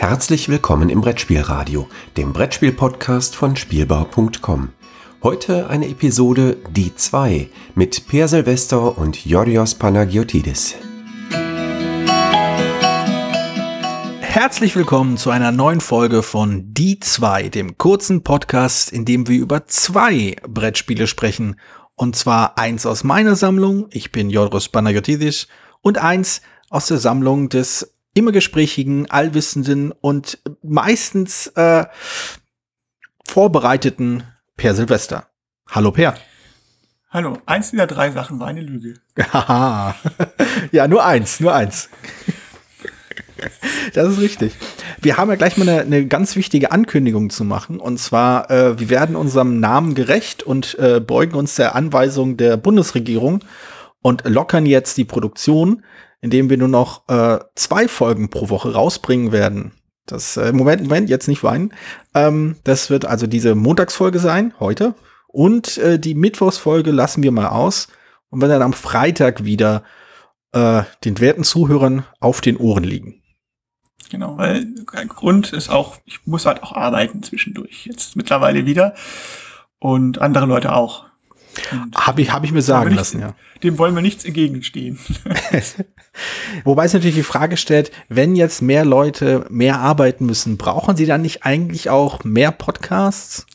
Herzlich willkommen im Brettspielradio, dem Brettspiel-Podcast von Spielbau.com. Heute eine Episode Die 2 mit Per Silvester und Yorios Panagiotidis. Herzlich willkommen zu einer neuen Folge von Die 2, dem kurzen Podcast, in dem wir über zwei Brettspiele sprechen. Und zwar eins aus meiner Sammlung, ich bin Yorios Panagiotidis, und eins aus der Sammlung des immer gesprächigen, allwissenden und meistens äh, vorbereiteten Per Silvester. Hallo Per. Hallo, eins dieser drei Sachen war eine Lüge. ja, nur eins, nur eins. Das ist richtig. Wir haben ja gleich mal eine, eine ganz wichtige Ankündigung zu machen. Und zwar, äh, wir werden unserem Namen gerecht und äh, beugen uns der Anweisung der Bundesregierung und lockern jetzt die Produktion indem wir nur noch äh, zwei Folgen pro Woche rausbringen werden. Das äh, Moment, Moment, jetzt nicht weinen. Ähm, das wird also diese Montagsfolge sein, heute. Und äh, die Mittwochsfolge lassen wir mal aus und werden dann am Freitag wieder äh, den werten Zuhörern auf den Ohren liegen. Genau, weil ein Grund ist auch, ich muss halt auch arbeiten zwischendurch. Jetzt mittlerweile wieder. Und andere Leute auch. Habe ich, hab ich mir sagen lassen, ja. Dem wollen wir nichts entgegenstehen. Wobei es natürlich die Frage stellt, wenn jetzt mehr Leute mehr arbeiten müssen, brauchen sie dann nicht eigentlich auch mehr Podcasts?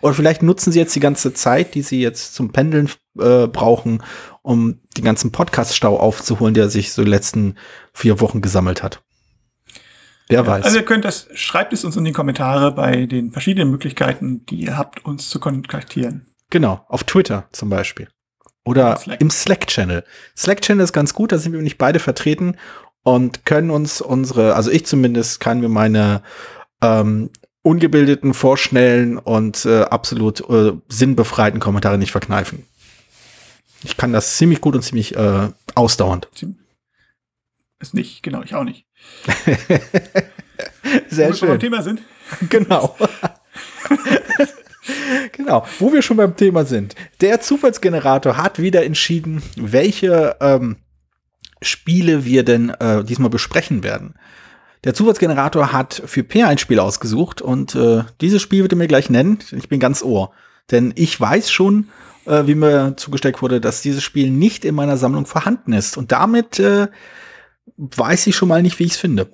Oder vielleicht nutzen sie jetzt die ganze Zeit, die sie jetzt zum Pendeln äh, brauchen, um den ganzen Podcast-Stau aufzuholen, der sich so die letzten vier Wochen gesammelt hat. Wer weiß. Also ihr könnt das, schreibt es uns in die Kommentare bei den verschiedenen Möglichkeiten, die ihr habt, uns zu kontaktieren. Genau, auf Twitter zum Beispiel. Oder Slack. im Slack-Channel. Slack-Channel ist ganz gut, da sind wir nicht beide vertreten und können uns unsere, also ich zumindest kann mir meine ähm, ungebildeten, vorschnellen und äh, absolut äh, sinnbefreiten Kommentare nicht verkneifen. Ich kann das ziemlich gut und ziemlich äh, ausdauernd. Ist nicht, genau, ich auch nicht. Sehr Wo schön. Wir beim Thema sind. Genau. genau, wo wir schon beim Thema sind. Der Zufallsgenerator hat wieder entschieden, welche ähm, Spiele wir denn äh, diesmal besprechen werden. Der Zufallsgenerator hat für P ein Spiel ausgesucht und äh, dieses Spiel wird er mir gleich nennen. Ich bin ganz ohr. Denn ich weiß schon, äh, wie mir zugesteckt wurde, dass dieses Spiel nicht in meiner Sammlung vorhanden ist. Und damit äh, weiß ich schon mal nicht, wie ich es finde.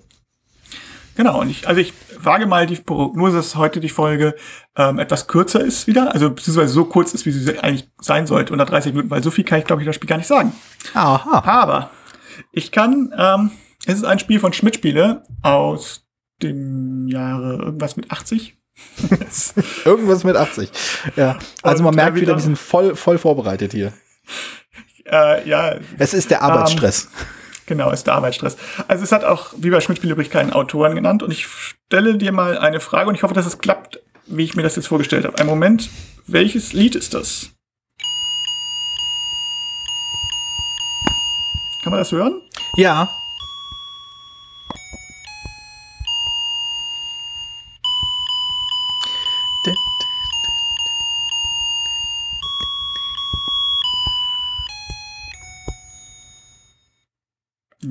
Genau, und ich, also ich wage mal die Prognose, dass heute die Folge ähm, etwas kürzer ist wieder, also beziehungsweise so kurz ist, wie sie eigentlich sein sollte, unter 30 Minuten, weil so viel kann ich, glaube ich, das Spiel gar nicht sagen. Aha. Aber ich kann, ähm, es ist ein Spiel von Schmidt-Spiele aus dem Jahre irgendwas mit 80. irgendwas mit 80. Ja. Also und man merkt wieder, wir sind voll, voll vorbereitet hier. Äh, ja. Es ist der Arbeitsstress. Ähm, Genau, ist der Arbeitsstress. Also es hat auch, wie bei Schmidt übrigens keinen Autoren genannt. Und ich stelle dir mal eine Frage und ich hoffe, dass es klappt, wie ich mir das jetzt vorgestellt habe. Ein Moment, welches Lied ist das? Kann man das hören? Ja.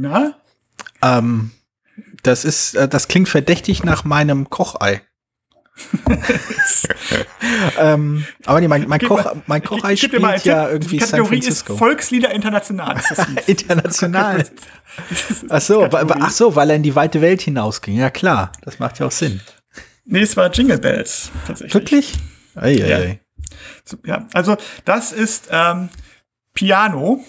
Na? Ähm, das ist, äh, das klingt verdächtig nach meinem Kochei. ähm, aber nee, mein, mein, Koch, mein Kochei spielt mal ja irgendwie die San Francisco. Ist Volkslieder international. international. ach so, ach so, weil er in die weite Welt hinausging. Ja klar, das macht ja auch Sinn. Nee, es war Jingle Bells tatsächlich. Wirklich? Ei, ei, ja. Ja, also das ist ähm, Piano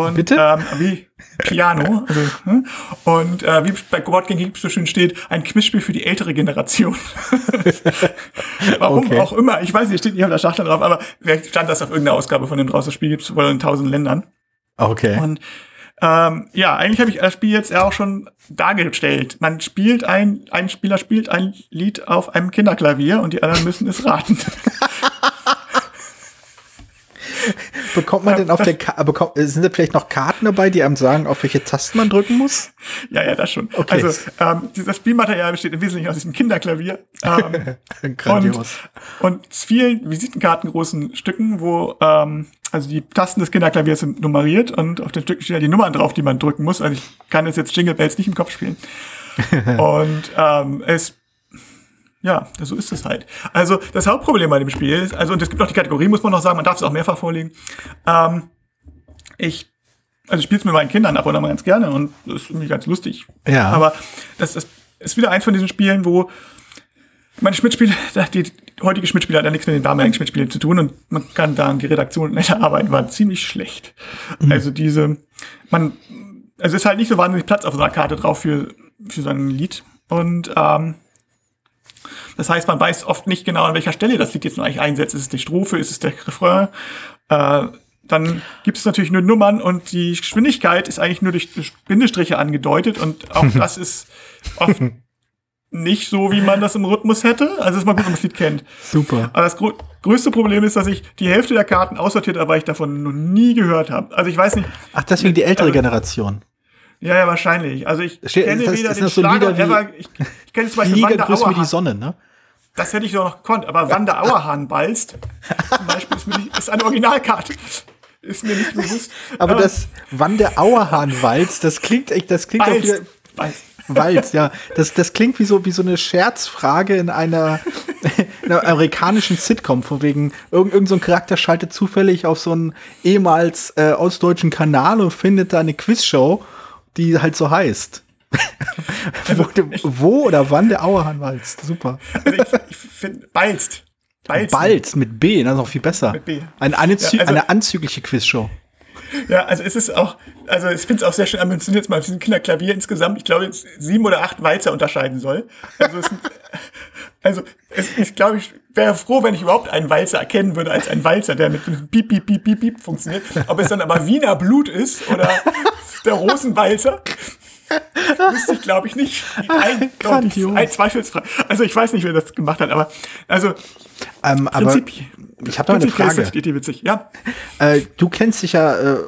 und Bitte? Ähm, wie Piano. Also, hm? Und äh, wie bei Board Game Geek so schön steht, ein Quizspiel für die ältere Generation. Warum okay. auch immer. Ich weiß nicht, steht nicht auf der Schachtel drauf, aber vielleicht stand das auf irgendeiner Ausgabe von dem draußen. Das Spiel gibt es wohl in tausend Ländern. Okay. Und ähm, ja, eigentlich habe ich das Spiel jetzt ja auch schon dargestellt. Man spielt ein, ein Spieler spielt ein Lied auf einem Kinderklavier und die anderen müssen es raten. bekommt man denn auf der Ka bekommt, sind da vielleicht noch Karten dabei, die einem sagen, auf welche Tasten man drücken muss? Ja, ja, das schon. Okay. Also ähm, dieses Spielmaterial besteht im Wesentlichen aus diesem Kinderklavier. Ähm, Grandios. Und, und vielen Visitenkarten Stücken, wo ähm, also die Tasten des Kinderklaviers sind nummeriert und auf den Stücken stehen ja die Nummern drauf, die man drücken muss. Also ich kann jetzt Jingle Bells nicht im Kopf spielen. und ähm, es ja, so ist es halt. Also das Hauptproblem bei dem Spiel ist, also und es gibt noch die Kategorie, muss man noch sagen, man darf es auch mehrfach vorlegen. Ähm, ich, also ich spiele es mit meinen Kindern ab und an mal ganz gerne und das ist irgendwie ganz lustig. Ja. Aber das ist, ist wieder eins von diesen Spielen, wo meine Schmidt-Spiele, die heutige Schmidt-Spiele hat ja nichts mit den damaligen Schmidt-Spielen zu tun und man kann da die Redaktion und der Arbeit war ziemlich schlecht. Mhm. Also diese, man, also es ist halt nicht so wahnsinnig Platz auf so einer Karte drauf für, für so ein Lied und ähm, das heißt, man weiß oft nicht genau, an welcher Stelle das Lied jetzt eigentlich einsetzt. Ist es die Strophe, ist es der Refrain? Äh, dann gibt es natürlich nur Nummern und die Geschwindigkeit ist eigentlich nur durch Bindestriche angedeutet und auch das ist oft nicht so, wie man das im Rhythmus hätte. Also ist mal gut, wenn man das Lied kennt. Super. Aber das größte Problem ist, dass ich die Hälfte der Karten aussortiert habe, weil ich davon noch nie gehört habe. Also ich weiß nicht. Ach, deswegen die ältere also, Generation. Ja, ja, wahrscheinlich. Also ich Steht, kenne das, weder ist den das so Schlager, ever, ich, ich kenne zum Beispiel Wanda Auerhahn. wie die Sonne, ne? Das hätte ich doch noch gekonnt, aber Wanda Auerhahn balzt, zum Beispiel, ist, nicht, ist eine Originalkarte. Ist mir nicht bewusst. Aber, aber das Wanda Auerhahn walzt, das klingt echt, das klingt balzt, auch wieder, balzt. Walz, ja. Das, das klingt wie so, wie so eine Scherzfrage in einer, in einer amerikanischen Sitcom, von wegen, irgendein irgend so ein Charakter schaltet zufällig auf so einen ehemals äh, ostdeutschen Kanal und findet da eine Quizshow die halt so heißt. wo, wo, oder wann der Auerhahn walzt. Super. Also ich, ich finde, balzt. Balzt. Balzt mit B, das ist auch viel besser. Mit B. Eine, anzü ja, also, eine anzügliche Quizshow. Ja, also es ist auch, also ich finde es auch sehr schön ambitioniert, mal diesen Kinderklavier insgesamt, ich glaube, jetzt sieben oder acht Walzer unterscheiden soll. Also, es, also es, ich glaube, ich wäre froh, wenn ich überhaupt einen Walzer erkennen würde als einen Walzer, der mit einem Piep, Piep, Piep, Piep, Piep funktioniert. Ob es dann aber Wiener Blut ist oder der Rosenwalzer, wüsste ich, glaube ich, nicht. Ein, ein zweifelsfrei. Also ich weiß nicht, wer das gemacht hat, aber also ähm, aber ich habe da eine Frage. Ist die witzig. Ja. Äh, du kennst dich ja äh,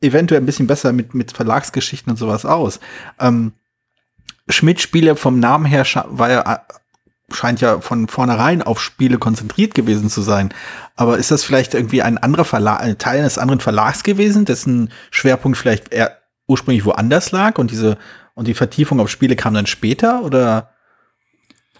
eventuell ein bisschen besser mit, mit Verlagsgeschichten und sowas aus. Ähm, Schmidt-Spiele vom Namen her war ja, scheint ja von vornherein auf Spiele konzentriert gewesen zu sein. Aber ist das vielleicht irgendwie ein anderer Verlag, ein Teil eines anderen Verlags gewesen, dessen Schwerpunkt vielleicht eher ursprünglich woanders lag und diese und die Vertiefung auf Spiele kam dann später oder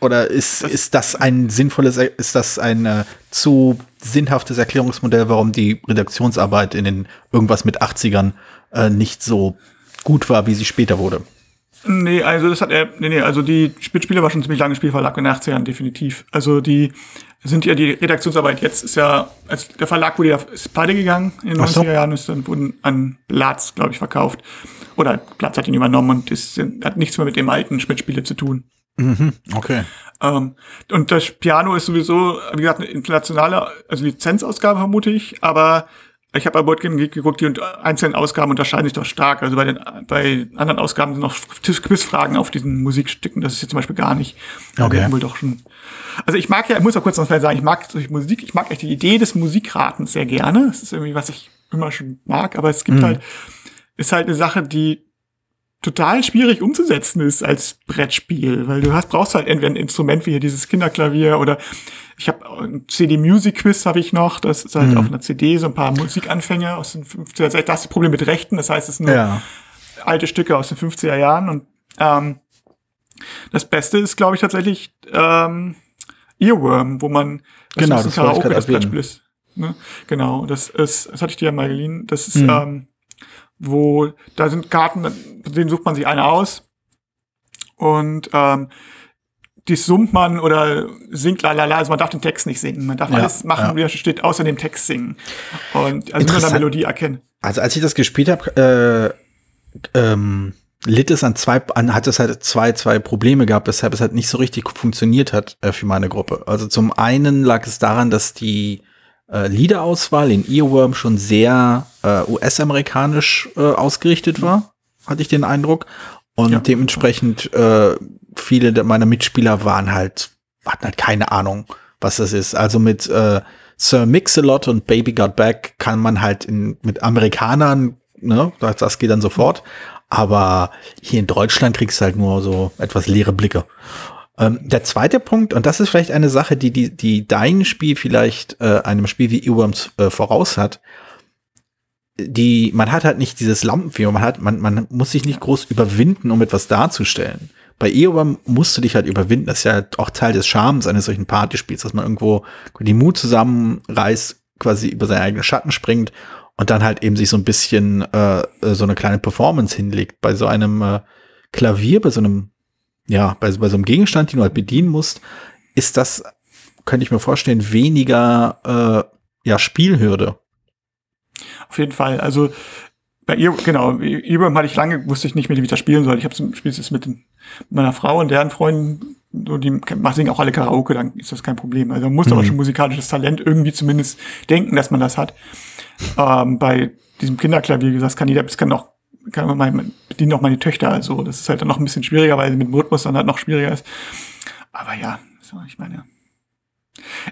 oder ist das, ist das ein sinnvolles ist das ein äh, zu sinnhaftes Erklärungsmodell, warum die Redaktionsarbeit in den irgendwas mit 80ern äh, nicht so gut war, wie sie später wurde? Nee, also das hat er, nee, nee, also die Spielspiele war schon ziemlich lange Spielverlag in den 80ern, definitiv. Also die sind ja die Redaktionsarbeit jetzt ist ja, als der Verlag wurde ja ist pleite gegangen in den so. 90er Jahren, ist dann wurden an Platz, glaube ich, verkauft. Oder Platz hat ihn übernommen und ist, hat nichts mehr mit dem alten Schmidt-Spiele zu tun. Mhm, okay. Ähm, und das Piano ist sowieso, wie gesagt, eine internationale, also Lizenzausgabe vermute ich, aber ich habe bei Boardgame Geek geguckt, die einzelnen Ausgaben unterscheiden sich doch stark. Also bei den bei anderen Ausgaben sind noch Quizfragen auf diesen Musikstücken. Das ist jetzt zum Beispiel gar nicht. Okay. Wohl doch schon. Also ich mag ja, ich muss auch kurz noch sagen, ich mag solche Musik, ich mag echt die Idee des Musikratens sehr gerne. Das ist irgendwie, was ich immer schon mag, aber es gibt mhm. halt, ist halt eine Sache, die total schwierig umzusetzen ist als Brettspiel, weil du hast brauchst halt entweder ein Instrument wie hier dieses Kinderklavier oder ich habe ein CD Music Quiz habe ich noch, das ist halt mhm. auf einer CD so ein paar Musikanfänge aus den 50er Jahren. Das ist das Problem mit Rechten, das heißt, es sind nur ja. alte Stücke aus den 50er Jahren und ähm, das Beste ist, glaube ich, tatsächlich ähm, Earworm, wo man genau, das Karaoke das Brettspiel ist. Ne? Genau, das ist, das hatte ich dir ja mal geliehen. Das ist, mhm. ähm, wo da sind Karten, denen sucht man sich eine aus und ähm, die summt man oder singt lalala, also man darf den Text nicht singen. Man darf ja, alles machen, ja. wie da steht, außer dem Text singen. Und also nur eine Melodie erkennen. Also als ich das gespielt habe, äh, ähm, litt es an zwei, an, hat es halt zwei, zwei Probleme gehabt, weshalb es halt nicht so richtig funktioniert hat äh, für meine Gruppe. Also zum einen lag es daran, dass die äh, Liederauswahl in Earworm schon sehr äh, US-amerikanisch äh, ausgerichtet war, hatte ich den Eindruck. Und ja. dementsprechend äh, viele meiner Mitspieler waren halt, hatten halt keine Ahnung, was das ist. Also mit äh, Sir Mix-a-Lot und Baby Got Back kann man halt in, mit Amerikanern, ne, das, das geht dann sofort. Aber hier in Deutschland kriegst du halt nur so etwas leere Blicke. Ähm, der zweite Punkt, und das ist vielleicht eine Sache, die, die, die dein Spiel vielleicht äh, einem Spiel wie Eworms äh, voraus hat, die, man hat halt nicht dieses Lampenfieber, man hat, man, man muss sich nicht groß überwinden, um etwas darzustellen. bei Eobam musst du dich halt überwinden. Das ist ja auch Teil des Charmes eines solchen Partyspiels, dass man irgendwo die Mut zusammenreißt, quasi über seinen eigenen Schatten springt und dann halt eben sich so ein bisschen äh, so eine kleine Performance hinlegt. Bei so einem äh, Klavier, bei so einem, ja, bei, bei so einem Gegenstand, den du halt bedienen musst, ist das, könnte ich mir vorstellen, weniger äh, ja, Spielhürde. Auf jeden Fall. Also bei ihr, genau, Ibram hatte ich lange, wusste ich nicht, mit dem ich das spielen soll. Ich habe spiele es mit, mit meiner Frau und deren Freunden, so, die singen auch alle Karaoke, dann ist das kein Problem. Also man muss mhm. aber schon musikalisches Talent irgendwie zumindest denken, dass man das hat. Ähm, bei diesem Kinderklavier, wie gesagt, kann jeder, das kann auch, kann man bedienen auch meine Töchter, also das ist halt dann noch ein bisschen schwieriger, weil mit dem Rhythmus dann halt noch schwieriger ist. Aber ja, so, ich meine,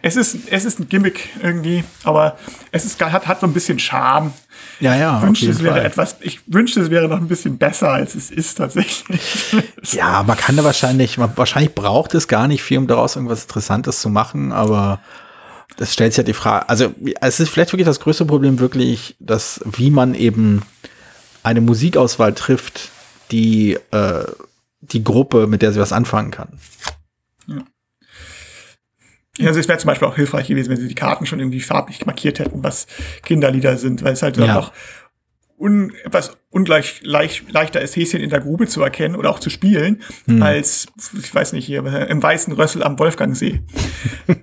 es ist, es ist ein Gimmick irgendwie, aber es ist, hat, hat so ein bisschen Charme. Ja, ja. Ich wünschte, es wäre Fall. etwas, ich wünschte, es wäre noch ein bisschen besser, als es ist tatsächlich. ja, man kann da wahrscheinlich, man, wahrscheinlich braucht es gar nicht viel, um daraus irgendwas Interessantes zu machen, aber das stellt sich ja die Frage, also es ist vielleicht wirklich das größte Problem wirklich, dass wie man eben eine Musikauswahl trifft, die äh, die Gruppe, mit der sie was anfangen kann. Ja. Also es wäre zum Beispiel auch hilfreich gewesen, wenn sie die Karten schon irgendwie farblich markiert hätten, was Kinderlieder sind, weil es halt ja. noch un, etwas ungleich leicht, leichter ist, Häschen in der Grube zu erkennen oder auch zu spielen, hm. als, ich weiß nicht, hier im weißen Rössel am Wolfgangsee.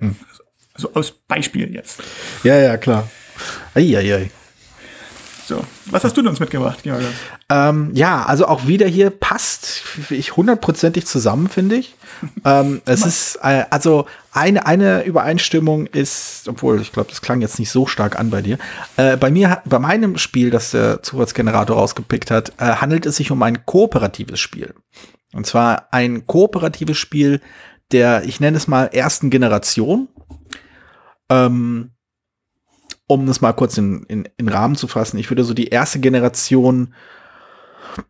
also aus Beispiel jetzt. Ja, ja, klar. Eieiei. So, was hast du uns mitgebracht, Georg? Ähm, ja, also auch wieder hier passt ich hundertprozentig zusammen, finde ich. ähm, es ist, äh, also eine, eine Übereinstimmung ist, obwohl ich glaube, das klang jetzt nicht so stark an bei dir. Äh, bei mir, bei meinem Spiel, das der Zufallsgenerator rausgepickt hat, äh, handelt es sich um ein kooperatives Spiel. Und zwar ein kooperatives Spiel der, ich nenne es mal, ersten Generation. Ähm, um das mal kurz in, in, in Rahmen zu fassen, ich würde so die erste Generation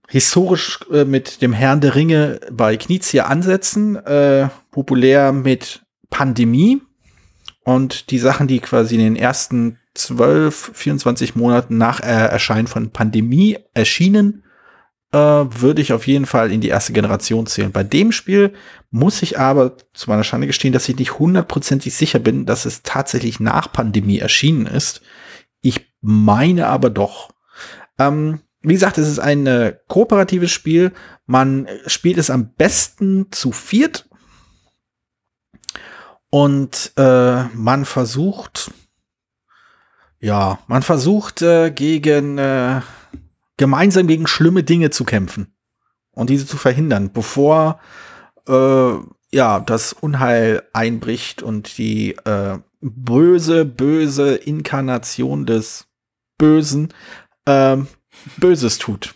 historisch äh, mit dem Herrn der Ringe bei Knizia ansetzen, äh, populär mit Pandemie und die Sachen, die quasi in den ersten 12, 24 Monaten nach äh, Erscheinen von Pandemie erschienen, äh, würde ich auf jeden Fall in die erste Generation zählen. Bei dem Spiel muss ich aber zu meiner Schande gestehen, dass ich nicht hundertprozentig sicher bin, dass es tatsächlich nach Pandemie erschienen ist. Ich meine aber doch. Ähm, wie gesagt, es ist ein äh, kooperatives Spiel. Man spielt es am besten zu viert. Und äh, man versucht, ja, man versucht äh, gegen äh, gemeinsam gegen schlimme Dinge zu kämpfen und diese zu verhindern, bevor äh, ja das Unheil einbricht und die äh, böse, böse Inkarnation des Bösen äh, Böses tut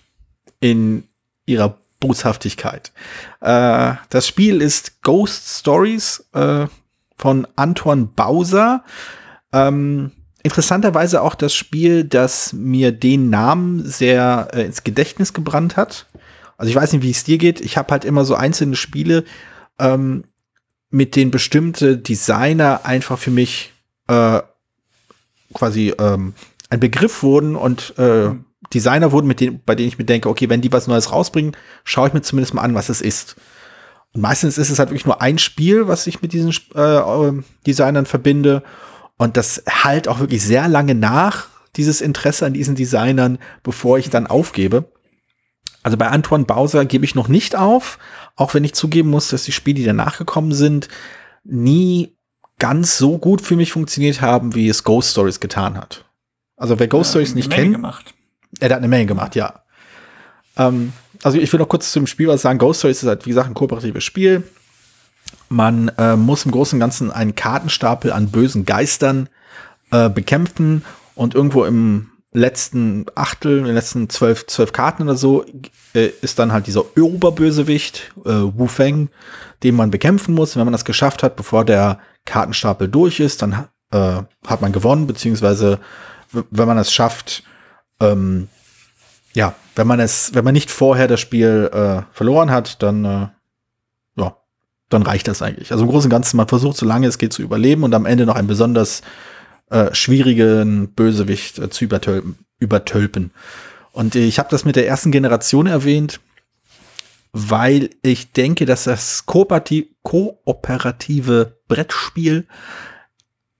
in ihrer Boshaftigkeit. Äh, das Spiel ist Ghost Stories äh, von Anton Bauser. Ähm, interessanterweise auch das Spiel, das mir den Namen sehr äh, ins Gedächtnis gebrannt hat. Also ich weiß nicht, wie es dir geht. Ich habe halt immer so einzelne Spiele, ähm, mit denen bestimmte Designer einfach für mich äh, quasi ähm, ein Begriff wurden und äh, Designer wurden, mit denen, bei denen ich mir denke, okay, wenn die was Neues rausbringen, schaue ich mir zumindest mal an, was es ist. Und meistens ist es halt wirklich nur ein Spiel, was ich mit diesen äh, äh Designern verbinde. Und das halt auch wirklich sehr lange nach, dieses Interesse an diesen Designern, bevor ich dann aufgebe. Also bei Antoine Bowser gebe ich noch nicht auf, auch wenn ich zugeben muss, dass die Spiele, die danach gekommen sind, nie ganz so gut für mich funktioniert haben, wie es Ghost Stories getan hat. Also wer Ghost ja, Stories nicht kennt, gemacht. er hat eine Menge gemacht, ja. Ähm, also ich will noch kurz zum Spiel was sagen. Ghost Stories ist halt, wie gesagt, ein kooperatives Spiel. Man äh, muss im Großen und Ganzen einen Kartenstapel an bösen Geistern äh, bekämpfen und irgendwo im letzten Achtel, in den letzten zwölf, zwölf Karten oder so, äh, ist dann halt dieser Oberbösewicht, äh, Wu Feng, den man bekämpfen muss. Wenn man das geschafft hat, bevor der Kartenstapel durch ist, dann äh, hat man gewonnen, beziehungsweise wenn man es schafft, ähm, ja, wenn man es, wenn man nicht vorher das Spiel äh, verloren hat, dann äh, dann reicht das eigentlich. Also im Großen und Ganzen, man versucht, so lange es geht, zu überleben und am Ende noch einen besonders äh, schwierigen Bösewicht äh, zu übertölpen. übertölpen. Und ich habe das mit der ersten Generation erwähnt. weil ich denke, dass das kooperative Brettspiel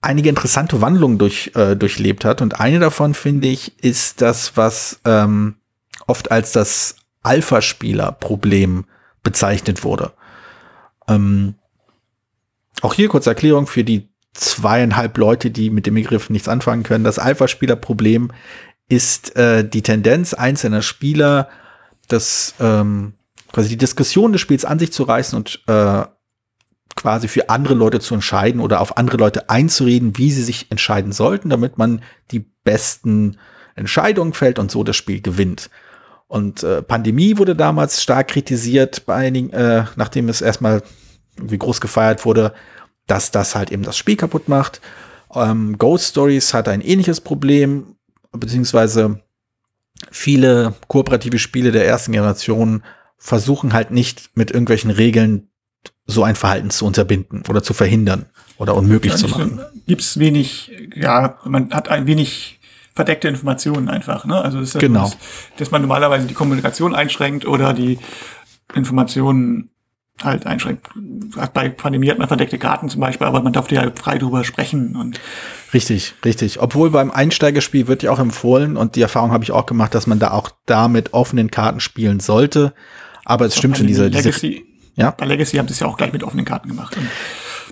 einige interessante Wandlungen durch, äh, durchlebt hat. Und eine davon, finde ich, ist das, was ähm, oft als das Alpha-Spieler-Problem bezeichnet wurde. Ähm, auch hier kurze Erklärung für die zweieinhalb Leute, die mit dem Begriff nichts anfangen können. Das Alpha-Spieler-Problem ist äh, die Tendenz einzelner Spieler, das ähm, quasi die Diskussion des Spiels an sich zu reißen und äh, quasi für andere Leute zu entscheiden oder auf andere Leute einzureden, wie sie sich entscheiden sollten, damit man die besten Entscheidungen fällt und so das Spiel gewinnt. Und äh, Pandemie wurde damals stark kritisiert bei einigen, äh, nachdem es erstmal irgendwie groß gefeiert wurde, dass das halt eben das Spiel kaputt macht. Ähm, Ghost Stories hat ein ähnliches Problem, beziehungsweise viele kooperative Spiele der ersten Generation versuchen halt nicht mit irgendwelchen Regeln so ein Verhalten zu unterbinden oder zu verhindern oder unmöglich zu machen. Gibt es wenig, ja, man hat ein wenig verdeckte Informationen einfach. Ne? Also das ist genau. Das, dass man normalerweise die Kommunikation einschränkt oder die Informationen halt einschränkt. Bei Pandemie hat man verdeckte Karten zum Beispiel, aber man darf ja frei drüber sprechen. Und richtig, richtig. Obwohl beim Einsteigerspiel wird ja auch empfohlen und die Erfahrung habe ich auch gemacht, dass man da auch da mit offenen Karten spielen sollte. Aber es stimmt schon, diese, Legacy, ja? Bei Legacy haben sie es ja auch gleich mit offenen Karten gemacht.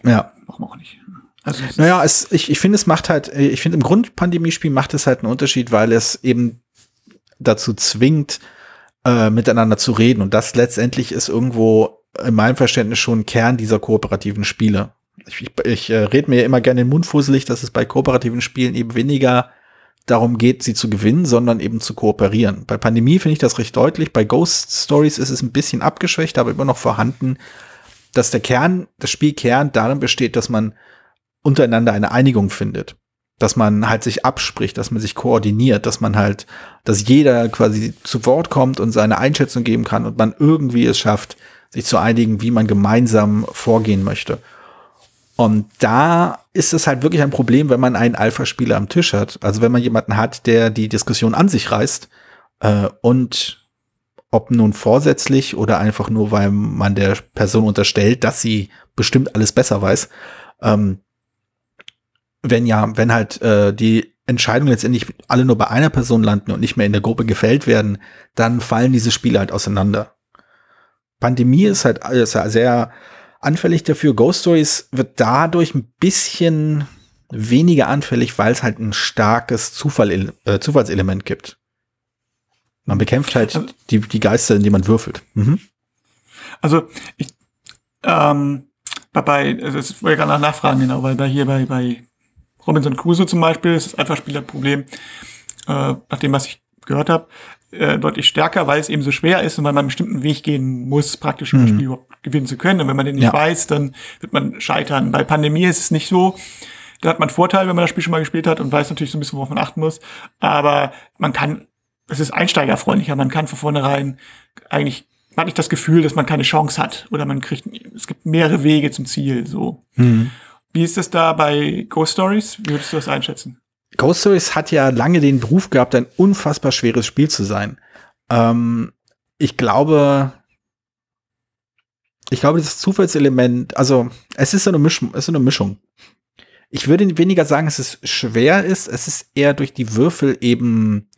ja. Warum auch nicht. Also naja, es, ich, ich finde, es macht halt, ich finde im Grund-Pandemie-Spiel macht es halt einen Unterschied, weil es eben dazu zwingt, äh, miteinander zu reden. Und das letztendlich ist irgendwo in meinem Verständnis schon Kern dieser kooperativen Spiele. Ich, ich, ich äh, rede mir immer gerne den Mund fusselig, dass es bei kooperativen Spielen eben weniger darum geht, sie zu gewinnen, sondern eben zu kooperieren. Bei Pandemie finde ich das recht deutlich. Bei Ghost Stories ist es ein bisschen abgeschwächt, aber immer noch vorhanden, dass der Kern, das Spielkern darin besteht, dass man untereinander eine Einigung findet. Dass man halt sich abspricht, dass man sich koordiniert, dass man halt, dass jeder quasi zu Wort kommt und seine Einschätzung geben kann und man irgendwie es schafft, sich zu einigen, wie man gemeinsam vorgehen möchte. Und da ist es halt wirklich ein Problem, wenn man einen Alpha-Spieler am Tisch hat. Also wenn man jemanden hat, der die Diskussion an sich reißt äh, und ob nun vorsätzlich oder einfach nur, weil man der Person unterstellt, dass sie bestimmt alles besser weiß. Ähm, wenn ja, wenn halt äh, die Entscheidungen letztendlich alle nur bei einer Person landen und nicht mehr in der Gruppe gefällt werden, dann fallen diese Spiele halt auseinander. Pandemie ist halt ist ja sehr anfällig dafür. Ghost Stories wird dadurch ein bisschen weniger anfällig, weil es halt ein starkes Zufall, äh, Zufallselement gibt. Man bekämpft halt also, die, die Geister, in die man würfelt. Mhm. Also ich ähm, bei, also das wollte ich gerade nachfragen, genau, weil bei hier bei, bei Robinson Crusoe zum Beispiel ist das Einfachspielerproblem, äh, nach dem, was ich gehört habe, äh, deutlich stärker, weil es eben so schwer ist und weil man einen bestimmten Weg gehen muss, praktisch um mhm. das Spiel überhaupt gewinnen zu können. Und wenn man den nicht ja. weiß, dann wird man scheitern. Bei Pandemie ist es nicht so. Da hat man Vorteil, wenn man das Spiel schon mal gespielt hat und weiß natürlich so ein bisschen, worauf man achten muss. Aber man kann, es ist einsteigerfreundlicher. Man kann von vornherein eigentlich man hat nicht das Gefühl, dass man keine Chance hat oder man kriegt, es gibt mehrere Wege zum Ziel, so. Mhm. Wie ist das da bei Ghost Stories? Wie würdest du das einschätzen? Ghost Stories hat ja lange den Beruf gehabt, ein unfassbar schweres Spiel zu sein. Ähm, ich glaube, ich glaube, das Zufallselement, also es ist so eine Mischung, es ist eine Mischung. Ich würde weniger sagen, dass es schwer ist, es ist eher durch die Würfel eben,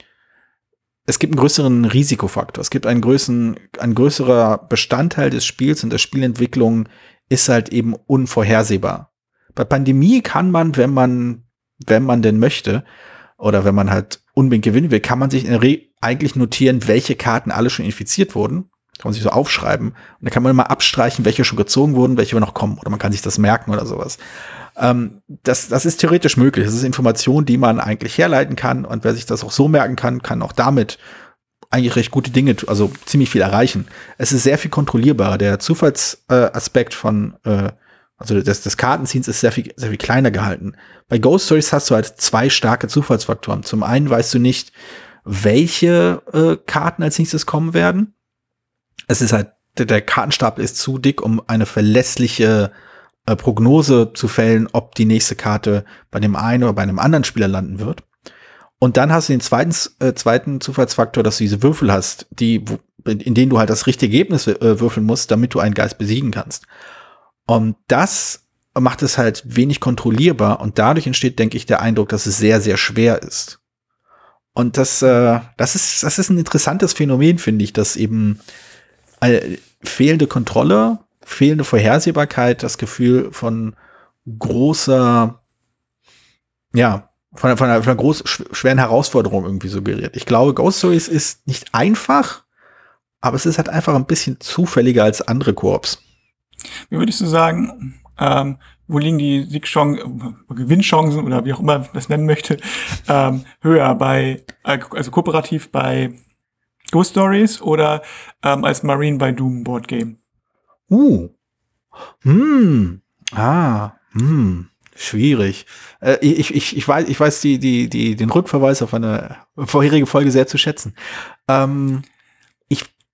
es gibt einen größeren Risikofaktor, es gibt einen größeren, ein größerer Bestandteil des Spiels und der Spielentwicklung ist halt eben unvorhersehbar. Bei Pandemie kann man, wenn man wenn man denn möchte, oder wenn man halt unbedingt gewinnen will, kann man sich eigentlich notieren, welche Karten alle schon infiziert wurden. Kann man sich so aufschreiben. Und dann kann man mal abstreichen, welche schon gezogen wurden, welche noch kommen. Oder man kann sich das merken oder sowas. Ähm, das, das ist theoretisch möglich. Das ist Information, die man eigentlich herleiten kann. Und wer sich das auch so merken kann, kann auch damit eigentlich recht gute Dinge, also ziemlich viel erreichen. Es ist sehr viel kontrollierbarer. Der Zufallsaspekt äh, von äh, also das, das Kartenziehens ist sehr viel, sehr viel kleiner gehalten. Bei Ghost Stories hast du halt zwei starke Zufallsfaktoren. Zum einen weißt du nicht, welche äh, Karten als nächstes kommen werden. Es ist halt, der, Kartenstapel ist zu dick, um eine verlässliche äh, Prognose zu fällen, ob die nächste Karte bei dem einen oder bei einem anderen Spieler landen wird. Und dann hast du den zweiten, äh, zweiten Zufallsfaktor, dass du diese Würfel hast, die, in denen du halt das richtige Ergebnis äh, würfeln musst, damit du einen Geist besiegen kannst. Und das macht es halt wenig kontrollierbar und dadurch entsteht, denke ich, der Eindruck, dass es sehr, sehr schwer ist. Und das, äh, das ist, das ist ein interessantes Phänomen, finde ich, dass eben äh, fehlende Kontrolle, fehlende Vorhersehbarkeit, das Gefühl von großer, ja, von, einer, von einer, von einer groß, schweren Herausforderung irgendwie suggeriert. Ich glaube, Ghost Stories ist nicht einfach, aber es ist halt einfach ein bisschen zufälliger als andere Korps. Wie würdest du sagen, ähm, wo liegen die Siegchancen, Gewinnchancen oder wie auch immer man das nennen möchte, ähm, höher bei, also kooperativ bei Ghost Stories oder ähm, als Marine bei Doom Board Game? Uh. Hm. Ah. Hm. Schwierig. Äh, ich, ich, ich weiß, ich weiß die, die, die, den Rückverweis auf eine vorherige Folge sehr zu schätzen. Ähm,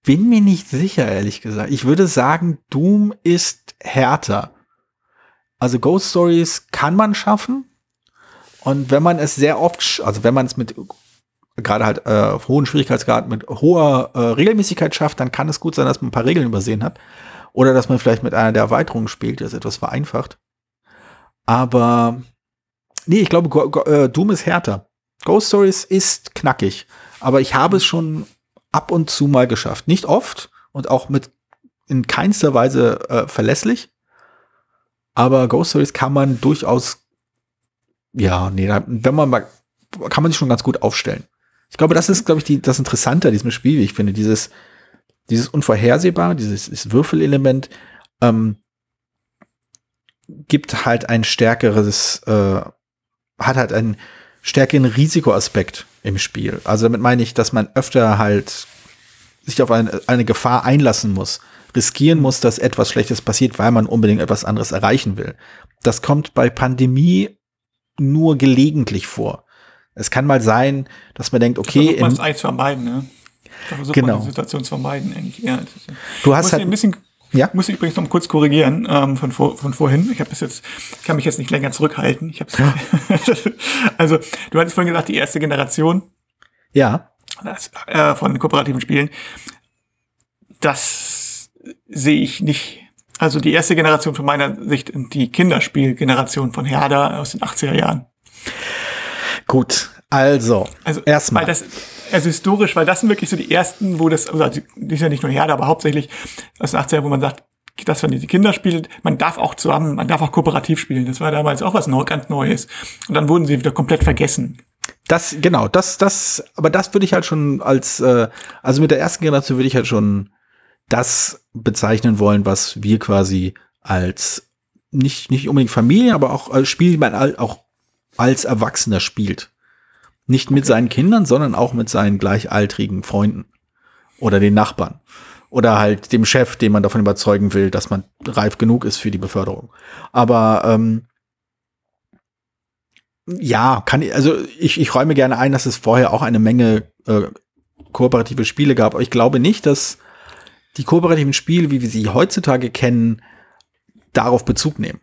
bin mir nicht sicher, ehrlich gesagt. Ich würde sagen, Doom ist härter. Also Ghost Stories kann man schaffen. Und wenn man es sehr oft, also wenn man es mit gerade halt äh, hohen Schwierigkeitsgrad mit hoher äh, Regelmäßigkeit schafft, dann kann es gut sein, dass man ein paar Regeln übersehen hat. Oder dass man vielleicht mit einer der Erweiterungen spielt, das etwas vereinfacht. Aber nee, ich glaube, Go Go äh, Doom ist härter. Ghost Stories ist knackig. Aber ich habe es schon ab und zu mal geschafft. Nicht oft und auch mit in keinster Weise äh, verlässlich. Aber Ghost Stories kann man durchaus, ja, nee, wenn man mal, kann man sich schon ganz gut aufstellen. Ich glaube, das ist, glaube ich, die, das Interessante an diesem Spiel, wie ich finde, dieses, dieses Unvorhersehbare, dieses, dieses Würfelelement, ähm, gibt halt ein stärkeres, äh, hat halt einen stärkeren Risikoaspekt im Spiel. Also damit meine ich, dass man öfter halt sich auf eine, eine Gefahr einlassen muss, riskieren muss, dass etwas Schlechtes passiert, weil man unbedingt etwas anderes erreichen will. Das kommt bei Pandemie nur gelegentlich vor. Es kann mal sein, dass man denkt, okay. Da man es eigentlich vermeiden, ne? Da versucht genau. man die Situation zu vermeiden, eigentlich. Ja, du hast halt ein bisschen ja. Muss ich übrigens noch kurz korrigieren ähm, von, vor, von vorhin. Ich habe das jetzt, kann mich jetzt nicht länger zurückhalten. Ich hab's, ja. also, du hattest vorhin gesagt, die erste Generation. Ja. Das, äh, von kooperativen Spielen. Das sehe ich nicht. Also die erste Generation von meiner Sicht die Kinderspielgeneration von Herder aus den 80er Jahren. Gut, also, also erstmal. Das, also historisch, weil das sind wirklich so die ersten, wo das, also die ist ja nicht nur Herde, aber hauptsächlich aus den 80er, wo man sagt, das waren diese Kinderspiele, man darf auch zusammen, man darf auch kooperativ spielen. Das war damals auch was ganz Neues. Und dann wurden sie wieder komplett vergessen. Das, genau, das, das, aber das würde ich halt schon als, äh, also mit der ersten Generation würde ich halt schon das bezeichnen wollen, was wir quasi als nicht, nicht unbedingt Familie, aber auch als Spiel, die man auch als Erwachsener spielt. Nicht okay. mit seinen Kindern, sondern auch mit seinen gleichaltrigen Freunden oder den Nachbarn oder halt dem Chef, den man davon überzeugen will, dass man reif genug ist für die Beförderung. Aber ähm, ja, kann ich, also ich, ich räume gerne ein, dass es vorher auch eine Menge äh, kooperative Spiele gab. Aber ich glaube nicht, dass die kooperativen Spiele, wie wir sie heutzutage kennen, darauf Bezug nehmen.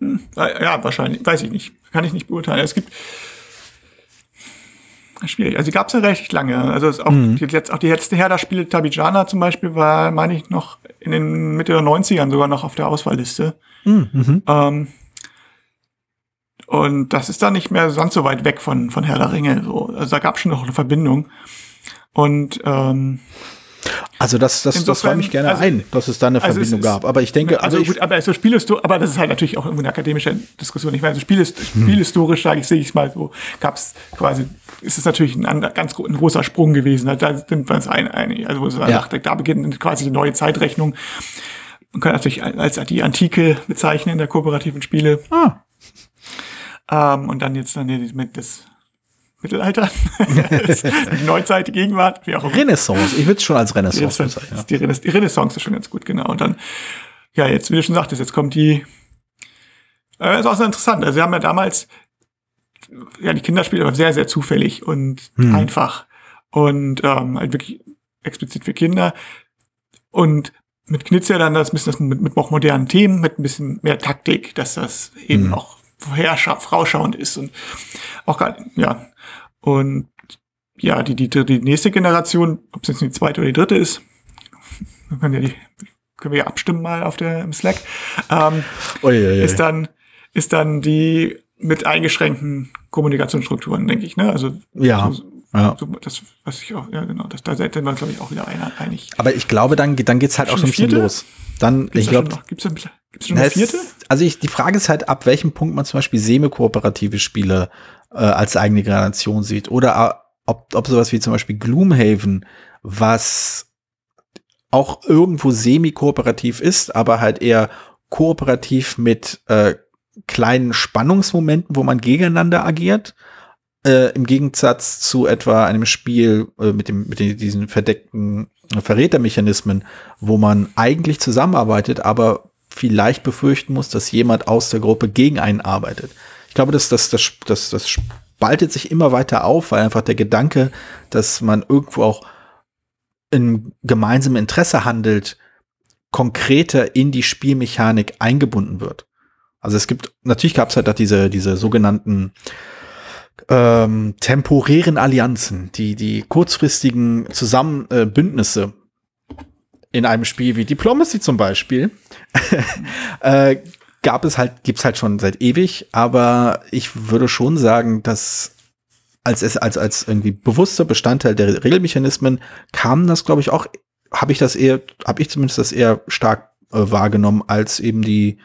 Hm, ja, wahrscheinlich, weiß ich nicht. Kann ich nicht beurteilen. Es gibt schwierig. Also die gab es ja recht lange. Also auch, mhm. die, jetzt, auch die letzte Herder-Spiele, Tabijana zum Beispiel, war, meine ich, noch in den Mitte der 90ern sogar noch auf der Auswahlliste. Mhm. mhm. Ähm, und das ist dann nicht mehr ganz so weit weg von, von Herr der Ringe. So. Also da gab schon noch eine Verbindung. Und ähm, also das, das, Insofern, das räume ich gerne also, ein, dass es da eine also Verbindung gab. Aber ich denke, also, also gut, aber so Spielhistorisch, aber das ist halt natürlich auch irgendwie eine akademische Diskussion. Ich meine, so Spielhist hm. spielhistorisch sage ich, sehe ich es mal so, gab es quasi, ist es natürlich ein, ganz ein großer Sprung gewesen. Da sind wir uns einig. Also ja. da beginnt quasi die neue Zeitrechnung. Man kann natürlich als die Antike bezeichnen in der kooperativen Spiele. Ah. Ähm, und dann jetzt dann mit das Mittelalter, Neuzeit, Gegenwart, wie auch immer. Renaissance, ich würde es schon als Renaissance bezeichnen. Ja. Die, Renaissance, die Renaissance ist schon ganz gut, genau. Und dann, ja, jetzt, wie du schon sagtest, jetzt kommt die, äh, ist auch sehr interessant. Also wir haben ja damals, ja, die Kinderspiele waren sehr, sehr zufällig und hm. einfach und ähm, halt wirklich explizit für Kinder. Und mit Knizia dann das bisschen das mit, mit auch modernen Themen, mit ein bisschen mehr Taktik, dass das eben hm. auch vorherschauend ist und auch gar, ja, und ja, die, die, die nächste Generation, ob es jetzt die zweite oder die dritte ist, können wir, die, können wir ja abstimmen mal auf der im Slack, ähm, ja, ist dann ist dann die mit eingeschränkten Kommunikationsstrukturen, denke ich. Ne? Also ja. So, ja. So, das, was ich auch, ja genau, das, da sind wir, glaube ich, auch wieder einig. Aber ich glaube, dann, dann geht's halt auch schon ein bisschen los. Dann, gibt's ich glaube, gibt's da, gibt's schon eine vierte? Also ich, die Frage ist halt, ab welchem Punkt man zum Beispiel semi-kooperative Spiele äh, als eigene Generation sieht. Oder äh, ob, ob sowas wie zum Beispiel Gloomhaven, was auch irgendwo semi-kooperativ ist, aber halt eher kooperativ mit äh, kleinen Spannungsmomenten, wo man gegeneinander agiert. Äh, Im Gegensatz zu etwa einem Spiel äh, mit, dem, mit den, diesen verdeckten Verrätermechanismen, wo man eigentlich zusammenarbeitet, aber vielleicht befürchten muss, dass jemand aus der Gruppe gegen einen arbeitet. Ich glaube, dass das, das, das, das spaltet sich immer weiter auf, weil einfach der Gedanke, dass man irgendwo auch in gemeinsamem Interesse handelt, konkreter in die Spielmechanik eingebunden wird. Also es gibt, natürlich gab es halt auch diese, diese sogenannten ähm, temporären Allianzen, die, die kurzfristigen Zusammenbündnisse äh, in einem Spiel wie Diplomacy zum Beispiel, äh, gab es halt, gibt's halt schon seit ewig, aber ich würde schon sagen, dass als als als irgendwie bewusster Bestandteil der Regelmechanismen kam das, glaube ich, auch, habe ich das eher, habe ich zumindest das eher stark äh, wahrgenommen, als eben die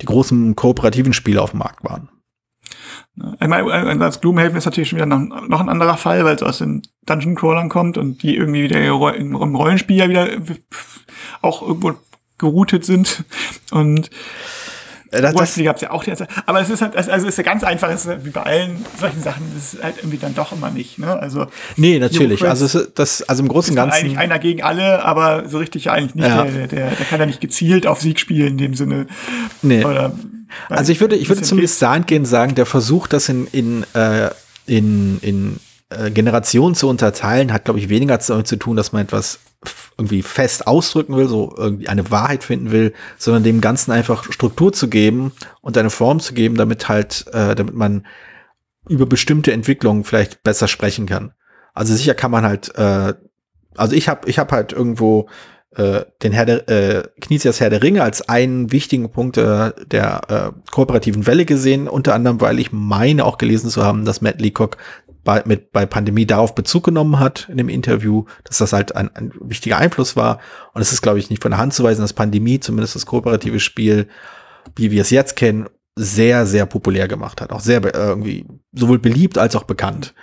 die großen kooperativen Spiele auf dem Markt waren. Ich meine, als Gloomhaven ist natürlich schon wieder noch, noch ein anderer Fall, weil es aus den Dungeon Crawlern kommt und die irgendwie wieder im Rollenspiel ja wieder auch irgendwo geroutet sind und das, das gab es ja auch die ganze Aber es ist halt, also es ist ja ganz einfach, es ist wie bei allen solchen Sachen, das ist halt irgendwie dann doch immer nicht. Ne? Also, nee, natürlich. Also, es, das, also im Großen und Ganzen. eigentlich einer gegen alle, aber so richtig eigentlich nicht. Ja. Der, der, der kann ja nicht gezielt auf Sieg spielen in dem Sinne. Nee. Oder, also ich würde, ich würde zumindest dahingehend sagen, der Versuch, das in, in, äh, in, in äh, Generationen zu unterteilen, hat, glaube ich, weniger damit zu tun, dass man etwas irgendwie fest ausdrücken will, so irgendwie eine Wahrheit finden will, sondern dem Ganzen einfach Struktur zu geben und eine Form zu geben, damit halt, äh, damit man über bestimmte Entwicklungen vielleicht besser sprechen kann. Also sicher kann man halt, äh, also ich habe ich hab halt irgendwo äh, den Herr der, äh, Knisias Herr der Ringe als einen wichtigen Punkt äh, der äh, kooperativen Welle gesehen, unter anderem, weil ich meine auch gelesen zu haben, dass Matt Leacock bei, mit, bei Pandemie darauf Bezug genommen hat in dem Interview, dass das halt ein, ein wichtiger Einfluss war. Und es ist, glaube ich, nicht von der Hand zu weisen, dass Pandemie, zumindest das kooperative Spiel, wie wir es jetzt kennen, sehr, sehr populär gemacht hat. Auch sehr äh, irgendwie sowohl beliebt als auch bekannt.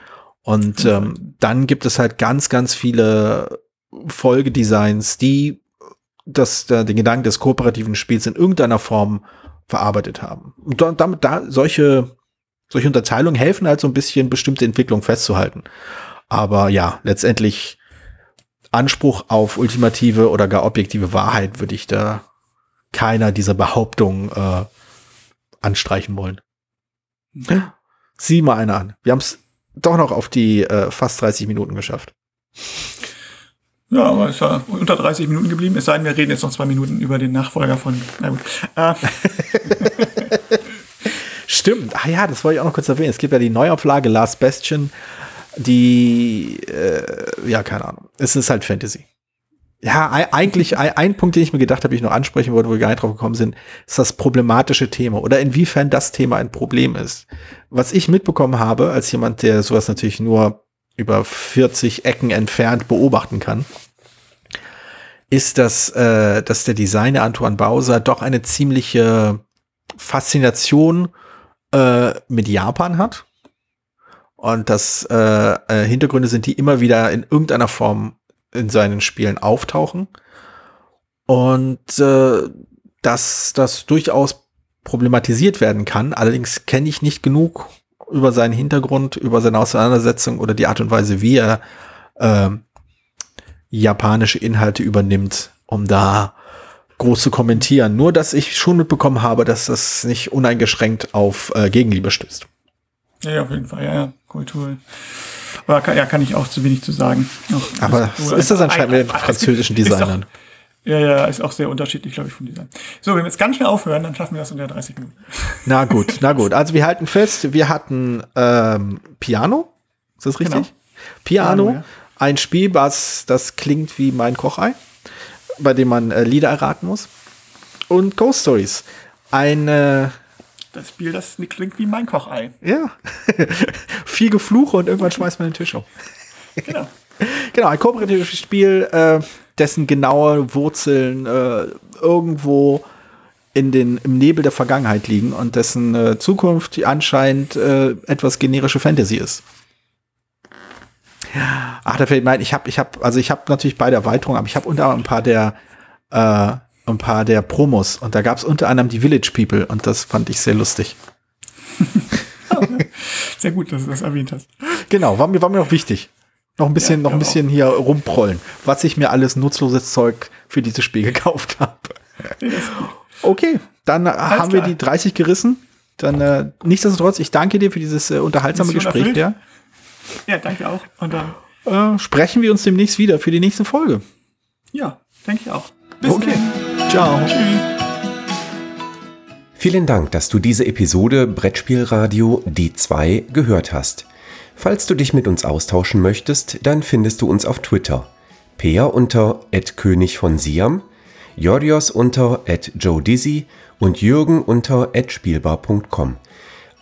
Und ähm, dann gibt es halt ganz, ganz viele Folgedesigns, die das, da, den Gedanken des kooperativen Spiels in irgendeiner Form verarbeitet haben. Und damit da solche solche Unterteilungen helfen halt so ein bisschen bestimmte Entwicklungen festzuhalten. Aber ja, letztendlich Anspruch auf ultimative oder gar objektive Wahrheit würde ich da keiner dieser Behauptungen äh, anstreichen wollen. Ja. Sieh mal eine an. Wir haben es doch noch auf die äh, fast 30 Minuten geschafft. Ja, aber es war unter 30 Minuten geblieben. Es sei denn, wir reden jetzt noch zwei Minuten über den Nachfolger von. Na gut. Äh. Stimmt. Ah ja, das wollte ich auch noch kurz erwähnen. Es gibt ja die Neuauflage Last Bastion, die, äh, ja, keine Ahnung. Es ist halt Fantasy. Ja, eigentlich ein, Punkt, den ich mir gedacht habe, ich noch ansprechen wollte, wo wir gar nicht drauf gekommen sind, ist das problematische Thema oder inwiefern das Thema ein Problem ist. Was ich mitbekommen habe, als jemand, der sowas natürlich nur über 40 Ecken entfernt beobachten kann, ist, dass, äh, dass der Designer Antoine Bowser doch eine ziemliche Faszination äh, mit Japan hat. Und das äh, äh, Hintergründe sind, die immer wieder in irgendeiner Form in seinen Spielen auftauchen. Und äh, dass das durchaus problematisiert werden kann. Allerdings kenne ich nicht genug über seinen Hintergrund, über seine Auseinandersetzung oder die Art und Weise, wie er äh, japanische Inhalte übernimmt, um da groß zu kommentieren. Nur, dass ich schon mitbekommen habe, dass das nicht uneingeschränkt auf äh, Gegenliebe stößt. Ja, auf jeden Fall, ja, ja, Kultur. Aber kann, ja, kann ich auch zu wenig zu sagen. Auch, Aber ist, ist das anscheinend mit den französischen Designern? Ja, ja, ist auch sehr unterschiedlich, glaube ich, vom Design. So, wenn wir jetzt ganz schnell aufhören, dann schaffen wir das unter 30 Minuten. Na gut, na gut. Also wir halten fest, wir hatten ähm, Piano. Ist das richtig? Genau. Piano, Piano ja. ein Spiel, was das klingt wie mein Kochei, bei dem man äh, Lieder erraten muss. Und Ghost Stories, eine das Spiel, das klingt wie mein Kochei. Ja. Viel Gefluche und irgendwann schmeißt man den Tisch um. Genau. genau, ein kooperatives Spiel, äh, dessen genaue Wurzeln äh, irgendwo in den, im Nebel der Vergangenheit liegen und dessen äh, Zukunft anscheinend äh, etwas generische Fantasy ist. Ach, da fällt mir ein, ich habe, ich habe, also ich habe natürlich beide Erweiterungen, aber ich habe unter anderem ein paar der, äh, ein paar der Promos und da gab es unter anderem die Village People und das fand ich sehr lustig. sehr gut, dass du das erwähnt hast. Genau, war mir, war mir auch wichtig. Noch ein bisschen, ja, noch ein bisschen auch. hier rumprollen, was ich mir alles nutzloses Zeug für dieses Spiel gekauft habe. Okay, dann Alles haben klar. wir die 30 gerissen. Dann äh, nichtsdestotrotz, ich danke dir für dieses äh, unterhaltsame Mission Gespräch. Ja. ja, danke auch. Und dann äh, sprechen wir uns demnächst wieder für die nächste Folge. Ja, denke ich auch. Bis okay. dann. Ciao. Tschüss. Vielen Dank, dass du diese Episode Brettspielradio D2 gehört hast. Falls du dich mit uns austauschen möchtest, dann findest du uns auf Twitter. Peer unter König von Siam – Jorios unter @joe_dizzy und Jürgen unter @spielbar.com.